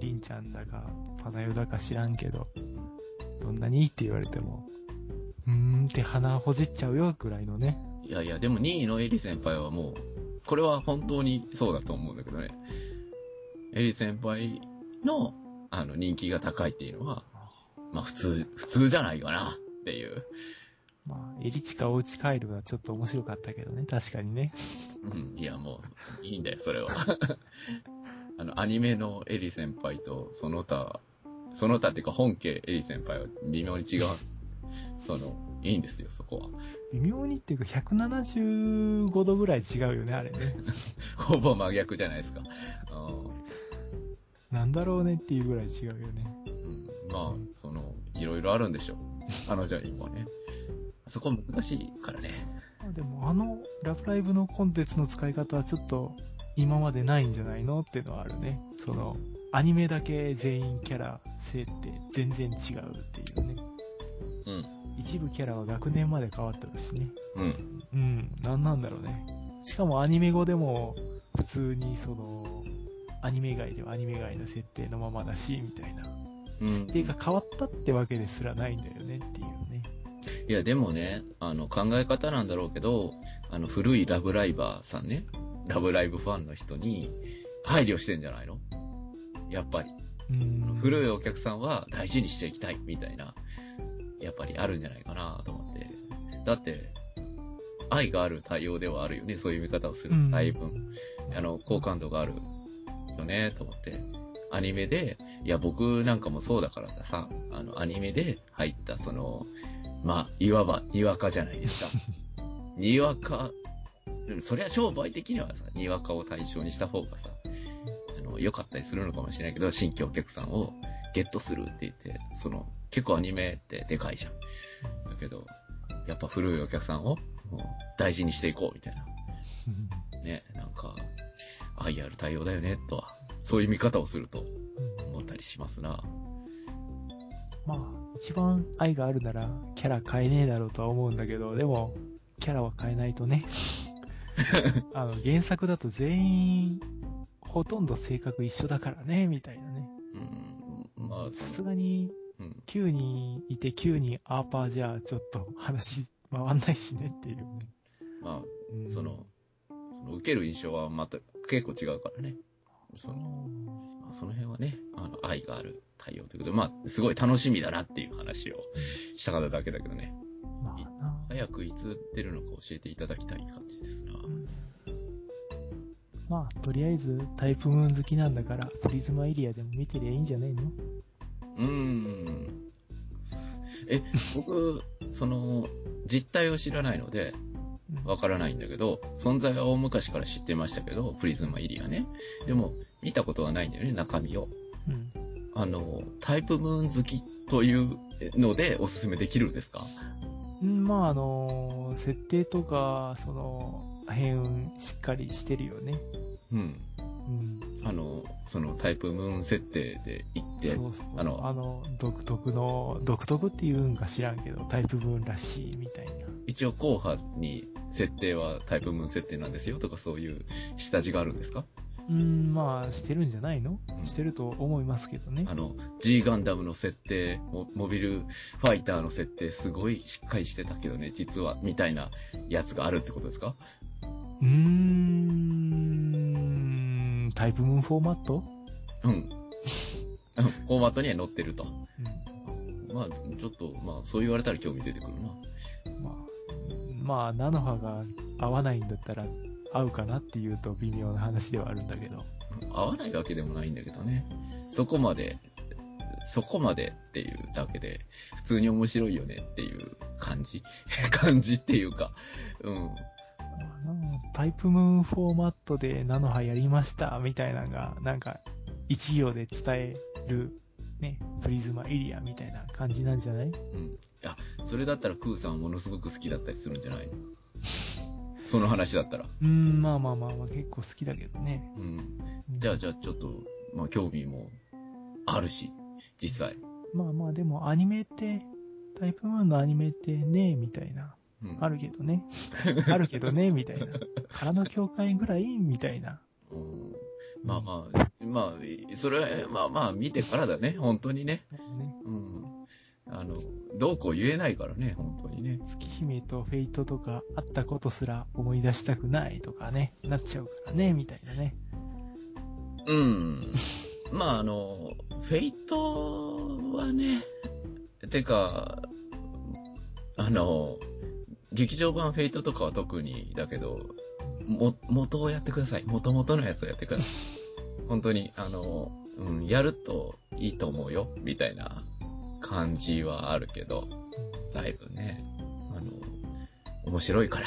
りんちゃんだか、パダヨだか知らんけど、どんなにいいって言われても、うーんって鼻ほじっちゃうよぐらいのね。いやいや、でも2位のエリ先輩はもう、これは本当にそうだと思うんだけどね。エリ先輩の、あの、人気が高いっていうのは、まあ普通、普通じゃないかなっていう。まあ、エリチかおうち帰るはちょっと面白かったけどね、確かにね。うん、いやもう、いいんだよ、それは。*laughs* あの、アニメのエリ先輩と、その他、その他っていうか本家エリ先輩は微妙に違う。その、いいんですよ、そこは。微妙にっていうか175度ぐらい違うよね、あれね。*laughs* ほぼ真逆じゃないですか。なんだろうねっていうぐらい違うよね。うん、まあ、その、いろいろあるんでしょう。彼女にもね。そこ難しいからね。まあでもあのラブライブのコンテンツの使い方はちょっと今までないんじゃないのっていうのはあるね。その、アニメだけ全員キャラ性って全然違うっていうね。うん。一部キャラは学年まで変わってるしね。うん。うん、なんなんだろうね。しかもアニメ語でも普通にその、アニメ外ではアニメ外の設定のままだし、みたいな。うん。設定が変わったってわけですらないんだよねっていうね。いや、でもね、あの、考え方なんだろうけど、あの、古いラブライバーさんね、ラブライブファンの人に配慮してんじゃないの？やっぱり。うん。古いお客さんは大事にしていきたい、みたいな、やっぱりあるんじゃないかなと思って。だって、愛がある対応ではあるよね、そういう見方をするうん。だいぶ、あの、好感度があるよね、と思って。アニメで、いや、僕なんかもそうだからさ、あの、アニメで入った、その、まあ、いわば、にわかじゃないですか。*laughs* にわか、でもそりゃ商売的にはさ、にわかを対象にした方がさ、あの、良かったりするのかもしれないけど、新規お客さんをゲットするって言って、その、結構アニメってでかいじゃん。だけど、やっぱ古いお客さんをもう大事にしていこうみたいな。*laughs* ね、なんか、愛ある対応だよね、とは、そういう見方をすると思ったりしますな。まあ、一番愛があるなら、キャラ変えねえだろうとは思うんだけど、でも、キャラは変えないとね。*laughs* あの、原作だと全員、ほとんど性格一緒だからね、みたいなあ、さすがに、うん、9人いて9人アーパーじゃ、ちょっと話回んないしねっていうね。まうんあ、その、その受ける印象はまた結構違うからね。その、まあ、その辺はね、あの、愛がある対応ということで、まあ、すごい楽しみだなっていう話をしたかっただけだけどね。まあな。早くいつ出るのか教えていただきたい感じですな。うんまあ、とりあえずタイプムーン好きなんだから、プリズマエリアでも見てりゃいいんじゃないの？うん。え、僕、その、実態を知らないので、わからないん。だけど、存在は大昔から知ってましたけど、プリズマイリアね。でも、見たことはないん。だよね、中身を。うん。あの、タイプムーン好きというのでおすすめできるん。ですかうん、まあ、あの設定とか、その、辺しっかりしてるよね。うん。うん。あの、そのタイプムーン設定で行って、そうそう。あのあの、独特の、独特って言うんか知らんけど、タイプ分らしいみたいな。一応後派に設定はタイプムーン設定なんですよとかそういう下地があるんですか？うーん、まあ、してるんじゃないの、うんしてると思いますけどねあ。の、G ガンダムの設定、モモビルファイターの設定すごいしっかりしてたけどね、実は、みたいなやつがあるってことですか？うーん、タイプ分フォーマット？うん。う *laughs* んフォーマットには載ってると。うん。まあ、ちょっと、まあ、そう言われたら興味出てくるな。まあ、まあ、菜の葉が合わないんだったら合うかなっていうと微妙な話ではあるんだけど。合わないわけでもないんだけどね。そこまで、そこまでっていうだけで、普通に面白いよねっていう感じ *laughs* 感じっていうか、うん。タイプムーンフォーマットで菜の葉やりましたみたいなのが、なんか、一行で伝える、ね、プリズマエリアみたいな感じなんじゃない？うん。いや、それだったらクーさんものすごく好きだったりするんじゃない？*laughs* その話だったら。うーん、まあまあまあまあ、結構好きだけどね。うん。うんじゃあ、じゃあ、ちょっと、まあ、興味もあるし、実際。まあまあ、でもアニメって、タイプムーンのアニメってね、みたいな。うん。あるけどね。*laughs* あるけどね、みたいな。空の境界ぐらいみたいな。うんまあまあ、まあ、それは、まあまあ、見てからだね、本当にね。ね、うん。あの、どうこう言えないからね、本当にね。月姫と Fateとかあったことすら思い出したくないとかね、なっちゃうからね、みたいなね。うん。まあ、あの、 Fateはね、てか、あの、劇場版 Fate とかは特にだけど、も、元をやってください。元々のやつをやってください。*laughs* 本当に、あの、うん、やるといいと思うよ、みたいな感じはあるけど、だいぶね、あの、面白いから、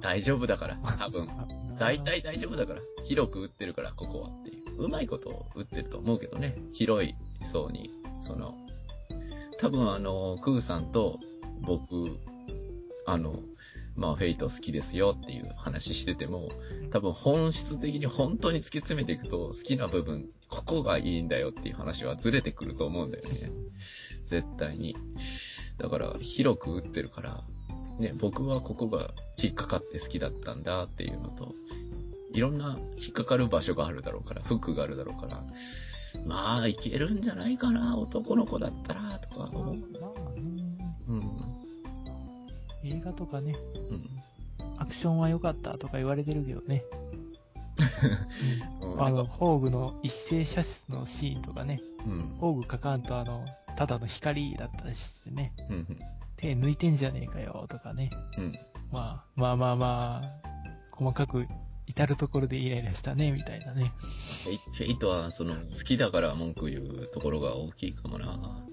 大丈夫だから、多分。*laughs* 大体大丈夫だから。広く打ってるから、ここはっていう。うまいこと打ってると思うけどね。広い層に。その、多分あの、クーさんと僕、あの、まあ、フェイト好きですよっていう話してても、多分本質的に本当に突き詰めていくと、好きな部分、ここがいいんだよっていう話はずれてくると思うんだよね。絶対に。だから、広く打ってるから、ね、僕はここが引っかかって好きだったんだっていうのと、いろんな引っかかる場所があるだろうから、フックがあるだろうから、まあ、いけるんじゃないかな、男の子だったら、とか思う。映画とかね、うん。アクションは良かったとか言われてるけどね。*laughs* うんうんあの、なんかホーグの一斉射出のシーンとかね、うん。ホーグかかんとあの、ただの光だったりしてね、うん。手抜いてんじゃねえかよとかね。うん。まあ、まあまあまあ、細かく至るところでイライラしたね、みたいなね。フェイトは、その、好きだから文句言うところが大きいかもな。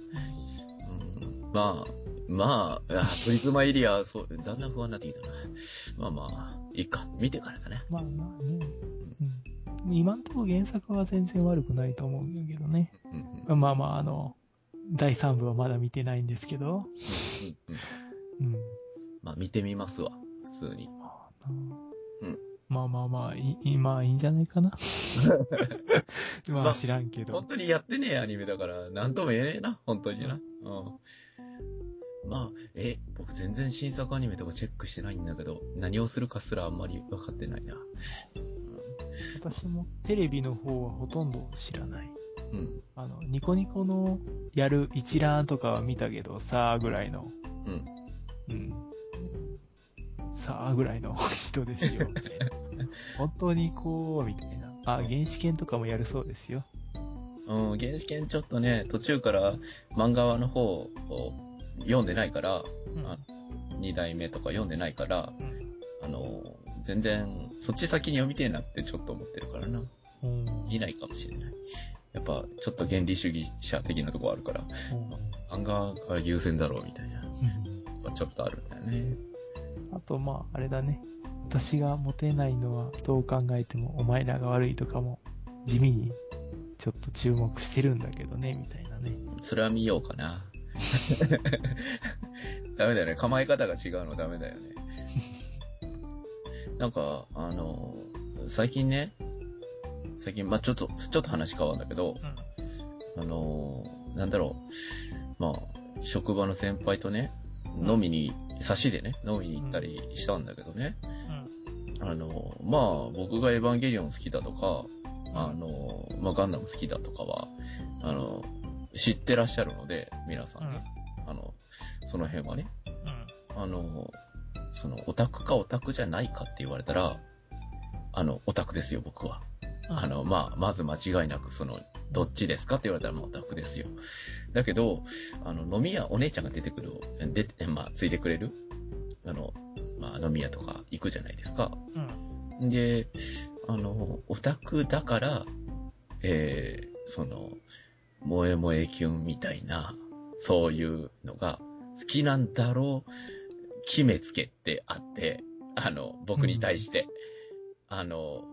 うん。まあ、まあ、あプリズマエリア、そう、だんだん不安になってきたな。まあまあ、いいか。見てからだね。まあまあね。うん。今んところ原作は全然悪くないと思うんだけどね。うん。うん。まあまあ、あの、第3部はまだ見てないんですけど。うん。うん。うん。まあ、見てみますわ。普通に。まあなうんまあまあまあ、いい、まあいいんじゃないかな。*laughs* ままああ知らんけど本。当にやってねえアニメだから、なんとも言えねえな。本当にな。うん。まあ、え、僕全然新作アニメとかチェックしてないんだけど、何をするかすらあんまり分かってないな。私もテレビの方はほとんど知らない。うん。あの、ニコニコのやる一覧とかは見たけど、さあぐらいの。うん。うん。さあぐらいの *laughs* 人ですよ。*laughs* 本当にこう、みたいな。あ、原始圏とかもやるそうですよ。うん、原始圏ちょっとね、途中から漫画の方を読んでないから、うんあ二代目とか読んでないから、うんあの、全然、そっち先に読みてえなってちょっと思ってるからな。うん見ないかもしれない。やっぱ、ちょっと原理主義者的なとこあるから、漫画が優先だろうみたいな、うんちょっとあるんだよね。あと、まあ、あれだね。私がモテないのはどう考えてもお前らが悪いとかも地味にちょっと注目してるんだけどね、みたいなね。それは見ようかな。*laughs* ダメだよね。構え方が違うのダメだよね。*laughs* なんか、あの、最近ね、最近、まあちょっと、ちょっと話変わるんだけど、うん。あのーなんだろう、まあ、職場の先輩とね、うん飲みに、差しでね、飲みに行ったりしたんだけどね、うん。あのーまあ、僕がエヴァンゲリオン好きだとか、うんあのーまあ、ガンダム好きだとかは、あのー知ってらっしゃるので、皆さんね、あの、その辺はね、うん。あの、その、オタクかオタクじゃないかって言われたら、あの、オタクですよ、僕は。うん。あの、まあ、まず間違いなく、その、どっちですかって言われたら、まあ、オタクですよ。だけど、あの、飲み屋、お姉ちゃんが出てくる、出て、まあ、ついてくれるあの、まあ、飲み屋とか行くじゃないですか。うん。で、あの、オタクだから、えー、その、萌え萌えキュンみたいな、そういうのが好きなんだろう、決めつけってあって、あの、僕に対して。あの、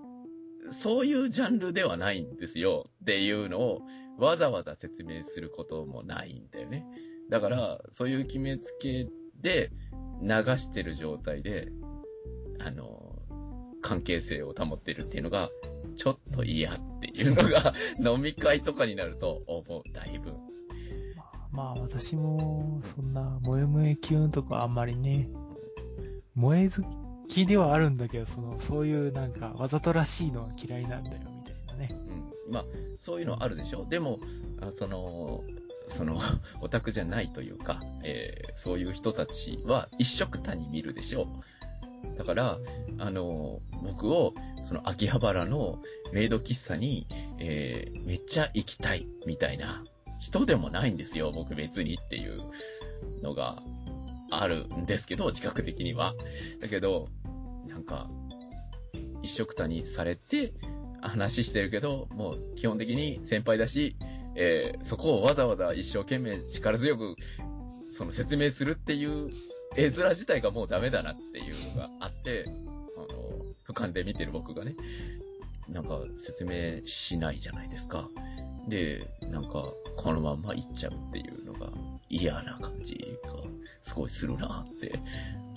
そういうジャンルではないんですよっていうのをわざわざ説明することもないんだよね。だから、そういう決めつけで流してる状態で、あの、関係性を保ってるっていうのが、ちょっと嫌いうのが、飲み会とかになると思う、だいぶ。まあ、まあ、私も、そんな、萌え萌えキュンとかあんまりね、萌え好きではあるんだけど、その、そういうなんか、わざとらしいのは嫌いなんだよ、みたいなね。うん。まあ、そういうのあるでしょでも、あその、その、オタクじゃないというか、えーそういう人たちは一緒くたに見るでしょだから、あの、僕を、その秋葉原のメイド喫茶に、えーめっちゃ行きたい、みたいな人でもないんですよ、僕別にっていうのがあるんですけど、自覚的には。だけど、なんか、一緒くたにされて、話してるけど、もう基本的に先輩だし、えーそこをわざわざ一生懸命力強く、その説明するっていう絵面自体がもうダメだなっていうのがあって、あの、俯瞰で見てる僕がね、なんか説明しないじゃないですか。で、なんか、このまんま行っちゃうっていうのが嫌な感じがすごいするなって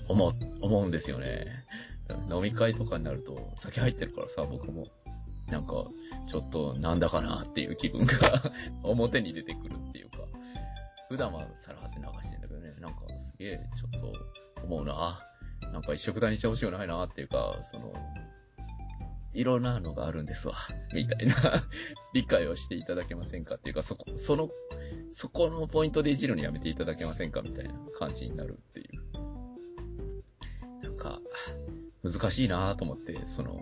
思う、思うんですよね。飲み会とかになると酒入ってるからさ、僕も。なんか、ちょっとなんだかなっていう気分が *laughs* 表に出てくるっていうか、普段はさらって流してんだけどね、なんかげえちょっと思うな。なんか一色単にしてほしくないなっていうか、その、いろんなのがあるんですわ、みたいな *laughs* 理解をしていただけませんかっていうか、そこ、その、そこのポイントでいじるのやめていただけませんかみたいな感じになるっていう。なんか、難しいなと思って、その、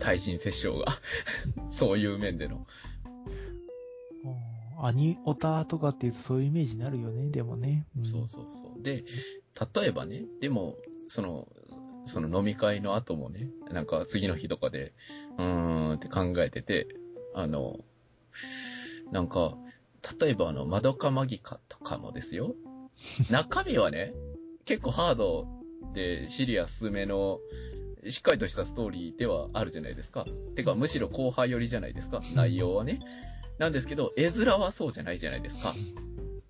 対人折衝が、*laughs* そういう面での。うんアニオタとかっていうとそういうイメージになるよね、でもね。んそうそうそう。で、例えばね、でも、その、その飲み会の後もね、なんか次の日とかで、うーんって考えてて、あの、なんか、例えばあの、マドカマギカとかもですよ。*laughs* 中身はね、結構ハードでシリアスめの、しっかりとしたストーリーではあるじゃないですか。てか、むしろ後輩寄りじゃないですか、内容はね。なんですけど、絵面はそうじゃないじゃないですか。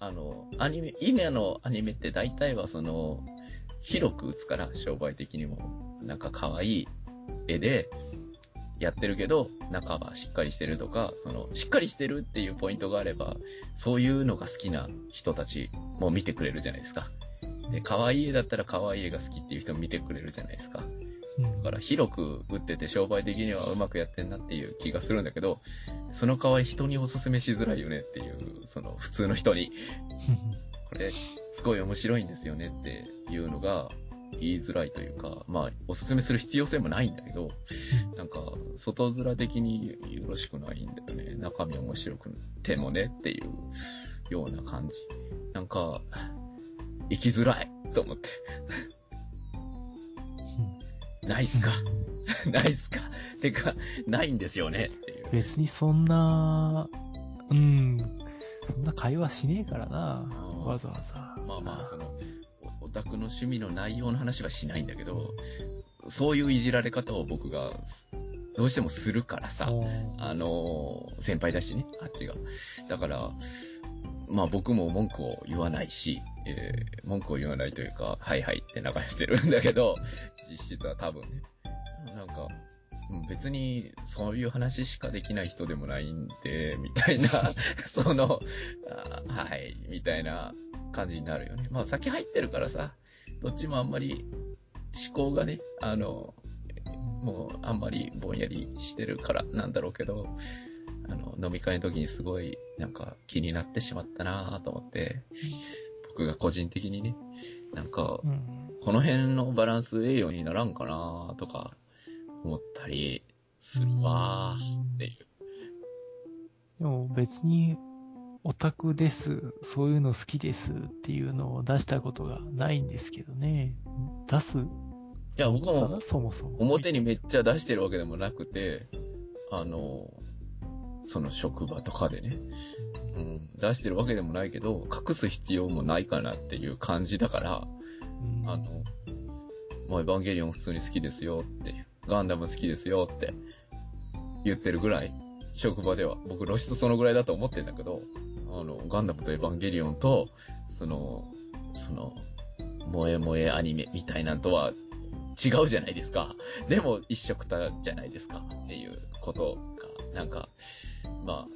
あの、アニメ、今のアニメって大体はその、広く打つから、商売的にも。なんか可愛い絵でやってるけど、中はしっかりしてるとか、その、しっかりしてるっていうポイントがあれば、そういうのが好きな人たちも見てくれるじゃないですか。で、可愛い絵だったら可愛い絵が好きっていう人も見てくれるじゃないですか。だから広く打ってて商売的にはうまくやってんなっていう気がするんだけど、その代わり人におすすめしづらいよねっていう、その普通の人に、これすごい面白いんですよねっていうのが言いづらいというか、まあおすすめする必要性もないんだけど、なんか外面的によろしくないんだよね。中身面白くてもねっていうような感じ。なんか、生きづらいと思って。ないっすか？*laughs* ないっすか？てか、ないんですよねっていう。別にそんな、うん、そんな会話しねえからなわざわざ。まあまあ、その、おオタクの趣味の内容の話はしないんだけど、そういういじられ方を僕が、どうしてもするからさ、あのー先輩だしね、あっちが。だから、まあ僕も文句を言わないし、えー文句を言わないというか、はいはいって流してるんだけど、実質は多分ね。なんか、うん別にそういう話しかできない人でもないんで、みたいな、*laughs* その、あはい、みたいな感じになるよね。まあ先入ってるからさ、どっちもあんまり思考がね、あの、もうあんまりぼんやりしてるからなんだろうけど、あの、飲み会の時にすごいなんか気になってしまったなと思って、僕が個人的にね、なんか、うん。この辺のバランスええようにならんかなとか思ったりするわーっていう。でも別に、オタクです、そういうの好きですっていうのを出したことがないんですけどね。出すいや、僕かもなそもそも。表にめっちゃ出してるわけでもなくて、あの、その職場とかでね、うん、出してるわけでもないけど、隠す必要もないかなっていう感じだから、うんあの、まあ、エヴァンゲリオン普通に好きですよって、ガンダム好きですよって言ってるぐらい、職場では。僕、露出そのぐらいだと思ってんだけど、あの、ガンダムとエヴァンゲリオンと、その、その、萌え萌えアニメみたいなんとは違うじゃないですか。でも、一色たじゃないですかっていうことが、なんか、ま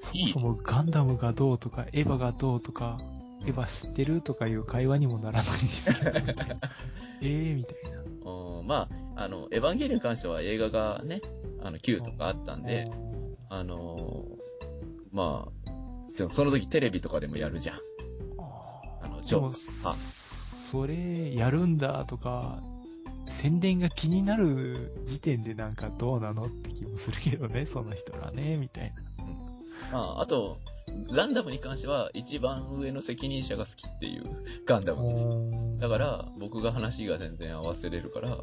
そもそもガンダムがどうとか、エヴァがどうとか、エヴァ知ってるとかいう会話にもならないんですけど、みたいな。*laughs* えーみたいな。あ、うんまあ、あの、エヴァンゲリオンに関しては映画がね、あの、9とかあったんで、あのーまあ、その時テレビとかでもやるじゃん。あのでも、あ。それ、やるんだとか、宣伝が気になる時点でなんかどうなのって気もするけどね、その人らね、みたいな。まあ、あと、ガンダムに関しては一番上の責任者が好きっていうガンダムでね。だから、僕が話が全然合わせれるから、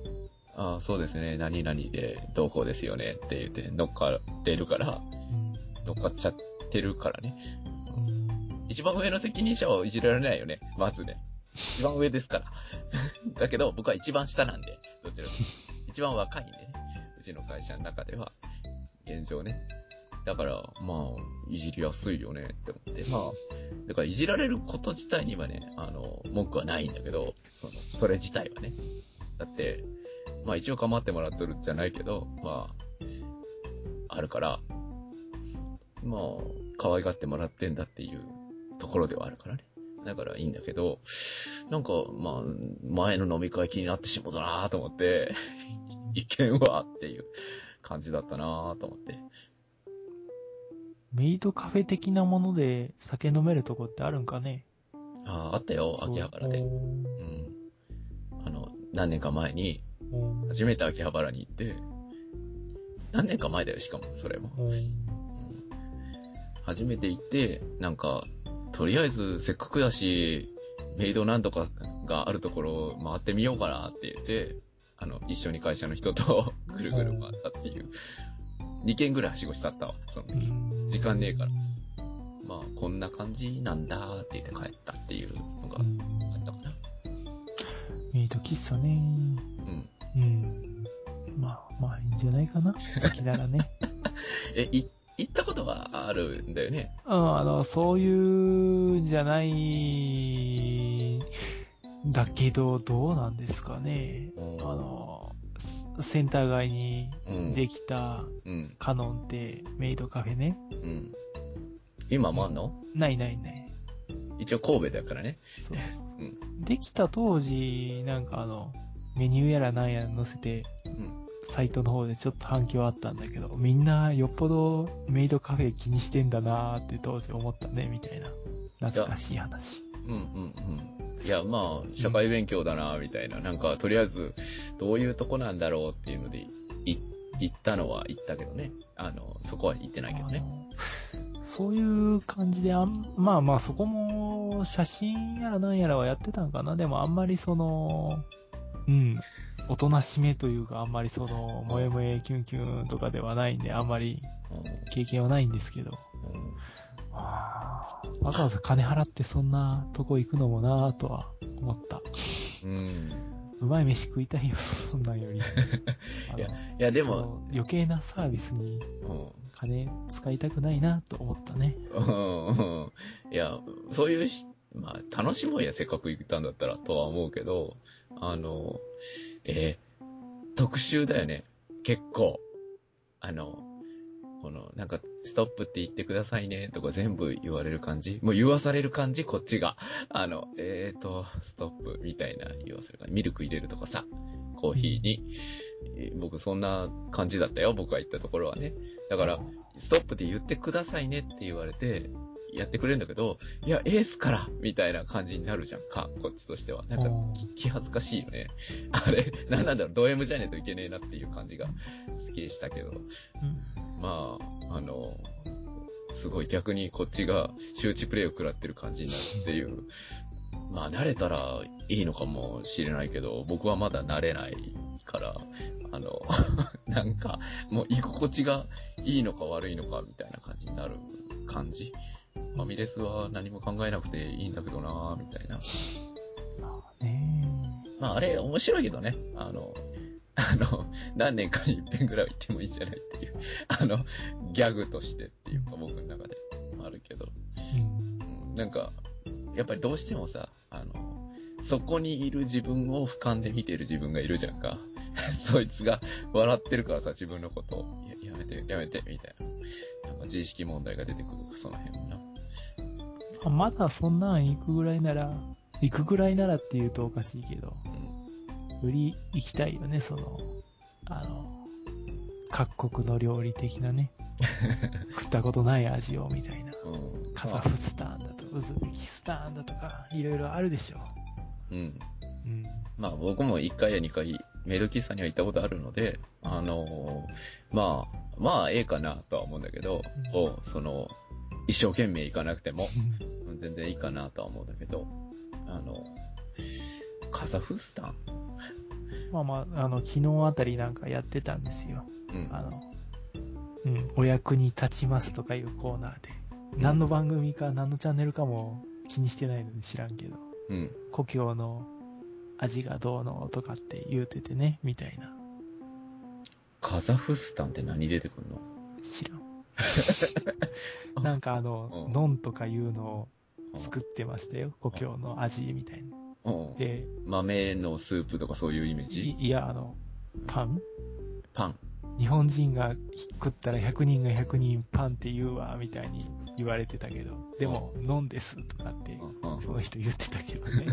ああ、そうですね、何々でどうこうですよねって言って乗っかれるから、うん乗っかっちゃってるからね。うん一番上の責任者はいじられないよね、まずね。*laughs* 一番上ですから。*laughs* だけど、僕は一番下なんで、どちらか一番若いんでね。うちの会社の中では、現状ね。だから、まあ、いじりやすいよねって思って。まあ、だからいじられること自体にはね、あの、文句はないんだけど、その、それ自体はね。だって、まあ一応構ってもらっとるじゃないけど、まあ、あるから、まあ、可愛がってもらってんだっていうところではあるからね。だからいいんだけど、なんか、まあ、前の飲み会気になってしもうたなと思って、*laughs* 意見はっていう感じだったなと思って。メイドカフェ的なもので酒飲めるとこってあるんかね？ああ、あったよ、秋葉原で。そううん。あの、何年か前に、うん初めて秋葉原に行って、何年か前だよ、しかも、それも。初めて行って、なんか、とりあえずせっかくだし、メイドなんとかがあるところを回ってみようかなって言って、あの、一緒に会社の人と *laughs* ぐるぐる回ったっていう。2軒ぐらいはしごしたったわ、その時。うん時間ねえからまあ、こんな感じなんだって言って帰ったっていうのがうんあったかな。メイド喫茶ね。うん。うん。まあ、まあ、いいんじゃないかな。好きならね。*laughs* え、い、行ったことはあるんだよね。うん、あの、そういうんじゃない、だけど、どうなんですかね。うんあの、セセンター街にうん。できたうん。カノンってメイドカフェね。うん。今もあんの？ないないない。一応神戸だからね。そうそううん。できた当時、なんかあの、メニューやらなんやら載せて、うん。サイトの方でちょっと反響あったんだけど、みんなよっぽどメイドカフェ気にしてんだなーって当時思ったね、みたいな。懐かしい話。うんうんうん。いや、まあ、社会勉強だな、みたいな。なんか、とりあえず、どういうとこなんだろうっていうので、い、行ったのは行ったけどね。あの、そこは行ってないけどね。そういう感じであん、まあまあそこも写真やらなんやらはやってたんかな。でもあんまりその、うん、おとなしめというかあんまりその、萌え萌えキュンキュンとかではないんで、あんまりう経験はないんですけど。わざわざ金払ってそんなとこ行くのもなぁとは思った。うん。うまい飯食いたいよ、そんなんより。いやいや、でそも、の余計なサービスにうん金使いたくないなと思ったね。うんうんいや、そういうし、まあ、楽しもうや、せっかく行ったんだったら、とは思うけど、あの、えー特集だよね。結構、あの、この、なんか、ストップって言ってくださいね、とか全部言われる感じもう言わされる感じ？こっちが。あの、えーと、ストップみたいな言わせる感じ。ミルク入れるとかさ、コーヒーに。僕そんな感じだったよ、僕が行ったところはね。だから、ストップって言ってくださいねって言われて、やってくれるんだけど、いや、エースからみたいな感じになるじゃんか、こっちとしては。なんか気恥ずかしいよね。*laughs* あれ、なんなんだろう、ド M じゃねえといけねえなっていう感じが好きでしたけど。うんまあ、あの、すごい逆にこっちが周知プレイを食らってる感じになるっていう。まあ、慣れたらいいのかもしれないけど、僕はまだ慣れないから、あの、*laughs* なんか、もう居心地がいいのか悪いのかみたいな感じになる感じ。ファミレスは何も考えなくていいんだけどなみたいな。まあねまあ、あれ面白いけどね。あの、*laughs* あの、何年かに一遍ぐらいは行ってもいいんじゃないっていう、あの、ギャグとしてっていうか僕の中であるけど、うんうんなんか、やっぱりどうしてもさ、あの、そこにいる自分を俯瞰で見てる自分がいるじゃんか。*laughs* そいつが笑ってるからさ、自分のことを、いややめて、やめて、みたいな。なんか自意識問題が出てくる、その辺もな。あまだそんなん行くぐらいなら、行くぐらいならって言うとおかしいけど、うん。より行きたいよね、その、あの、各国の料理的なね、*laughs* 食ったことない味をみたいな。うん。カザフスタンだと、ウズベキスタンだとか、いろいろあるでしょ。うん。うん。まあ僕も1回や2回メイド喫茶には行ったことあるので、あのーまあ、まあええかなとは思うんだけど、うんおその、一生懸命行かなくても、全然いいかなとは思うんだけど、あの、カザフスタン？まあまあ、あの、昨日あたりなんかやってたんですよ。うん。あの、うん、お役に立ちますとかいうコーナーで。何の番組か何のチャンネルかも気にしてないので知らんけど、うん。故郷の味がどうのとかって言うててね、みたいな。カザフスタンって何出てくるの？知らん。*laughs* なんかあのう、んノンとかいうのを作ってましたよ。故郷の味みたいな。うんで、豆のスープとかそういうイメージ？いいや、あの、パン？パン。日本人が食ったら100人が100人パンって言うわ、みたいに言われてたけど、でも、ノンですとかって、うその人言ってたけどね。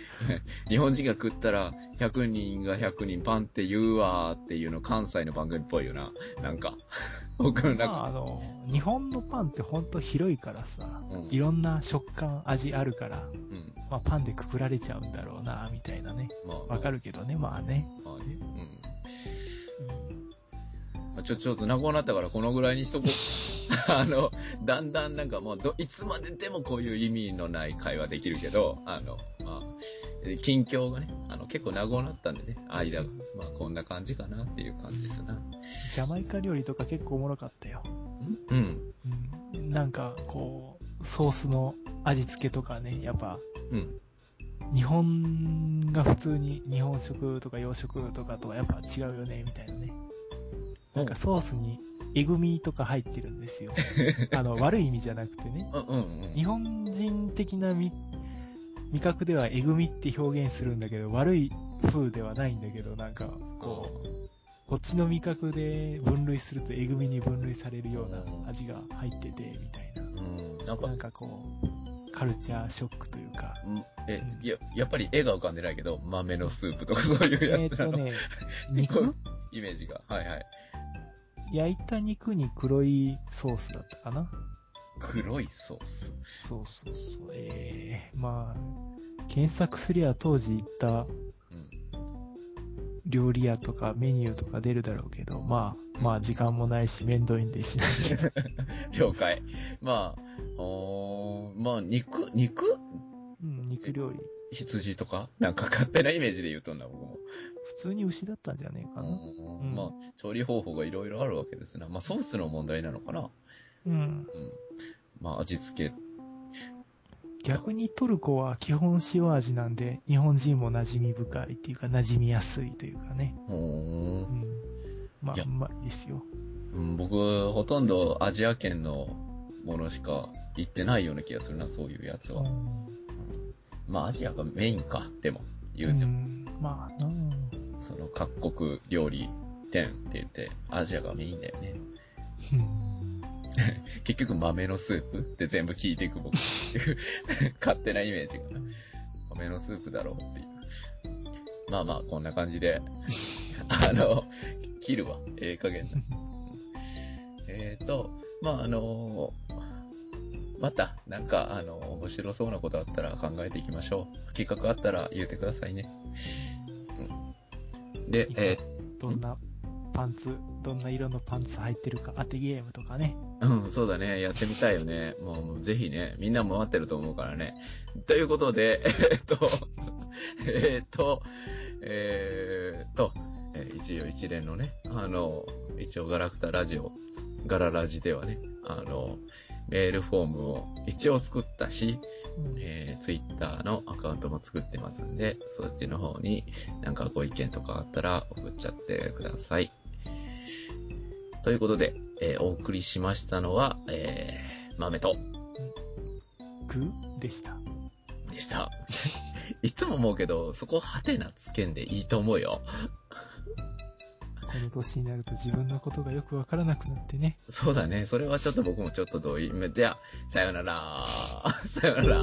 *laughs* 日本人が食ったら100人が100人パンって言うわーっていうの関西の番組っぽいよな。なんか、*laughs* 僕の中、まあ、あの、日本のパンってほんと広いからさ、うんいろんな食感、味あるから、うん。まあ、パンでくくられちゃうんだろうな、みたいなね。まあ、わかるけどね、まあね。まあね。うん。まあちょ、ちょっと長くなったからこのぐらいにしとこう。*laughs* あの、だんだんなんかもうど、いつまででもこういう意味のない会話できるけど、あの、まあ、え近況がね、あの、結構長くなったんでね、間が。まあ、こんな感じかなっていう感じですな。ジャマイカ料理とか結構おもろかったよ。うん。うん。なんか、こう、ソースの味付けとかね、やっぱ、うん。日本が普通に日本食とか洋食とかとはやっぱ違うよね、みたいなね。なんかソースにえぐみとか入ってるんですよ。*laughs* あの、悪い意味じゃなくてね。うんうんうん。日本人的な味味覚ではえぐみって表現するんだけど、悪い風ではないんだけど、なんか、こう、こっちの味覚で分類するとえぐみに分類されるような味が入ってて、みたいな。うん。なんかなん、かこう、カルチャーショックというか。んえ、や、やっぱり絵が浮かんでないけど、豆のスープとかそういうやえっ、つなの、とね、肉？*laughs* イメージが。はいはい。焼いた肉に黒いソースだったかな？黒いソース。そうそうそう。ええまあ、検索すりゃ当時行ったうん。料理屋とかメニューとか出るだろうけど、まあ、まあ時間もないし、めんどいんでしない。*laughs* 了解。まあ、おーまあ、肉、肉？うん、肉料理。羊とか？なんか勝手なイメージで言うとんだ、僕も。普通に牛だったんじゃねえかな。うんまあ、調理方法がいろいろあるわけですな。まあ、ソースの問題なのかな。うん。うん。まあ、味付け。逆にトルコは基本塩味なんで、日本人も馴染み深いっていうか、馴染みやすいというかね。うん。まあ、うまいですよ。うん、僕、ほとんどアジア圏のものしか行ってないような気がするな、そういうやつは。まあ、アジアがメインか、でも、言うても。ん、まあなその各国料理点って言って、アジアがメインだよね。うん結局豆のスープって全部聞いていく僕っていう勝手なイメージが豆のスープだろうっていう。まあまあ、こんな感じで、あの、切るわ。ええ加減だ。えっ、と、まああのまた、なんか、あの、面白そうなことあったら考えていきましょう。企画あったら言ってくださいね。うん、で、えどんなパンツ、どんな色のパンツ入ってるか当てゲームとかね。ーうん、そうだね。やってみたいよね。もう、もうぜひね、みんなも待ってると思うからね。ということで、えっと、*laughs* えっと、えーっと、えー一応一連のね、あの、一応ガラクタラジオ、ガララジではね、あの、メールフォームを一応作ったし、うんえー、ツイッターのアカウントも作ってますんで、そっちの方になんかご意見とかあったら送っちゃってください。ということで、えーお送りしましたのは、えー、豆と、グでした。でした。*laughs* いつも思うけど、そこハテナつけんでいいと思うよ。この年になると自分のことがよくわからなくなってね。そうだね。それはちょっと僕もちょっと同意。じゃあ、さよなら。*laughs* さよなら。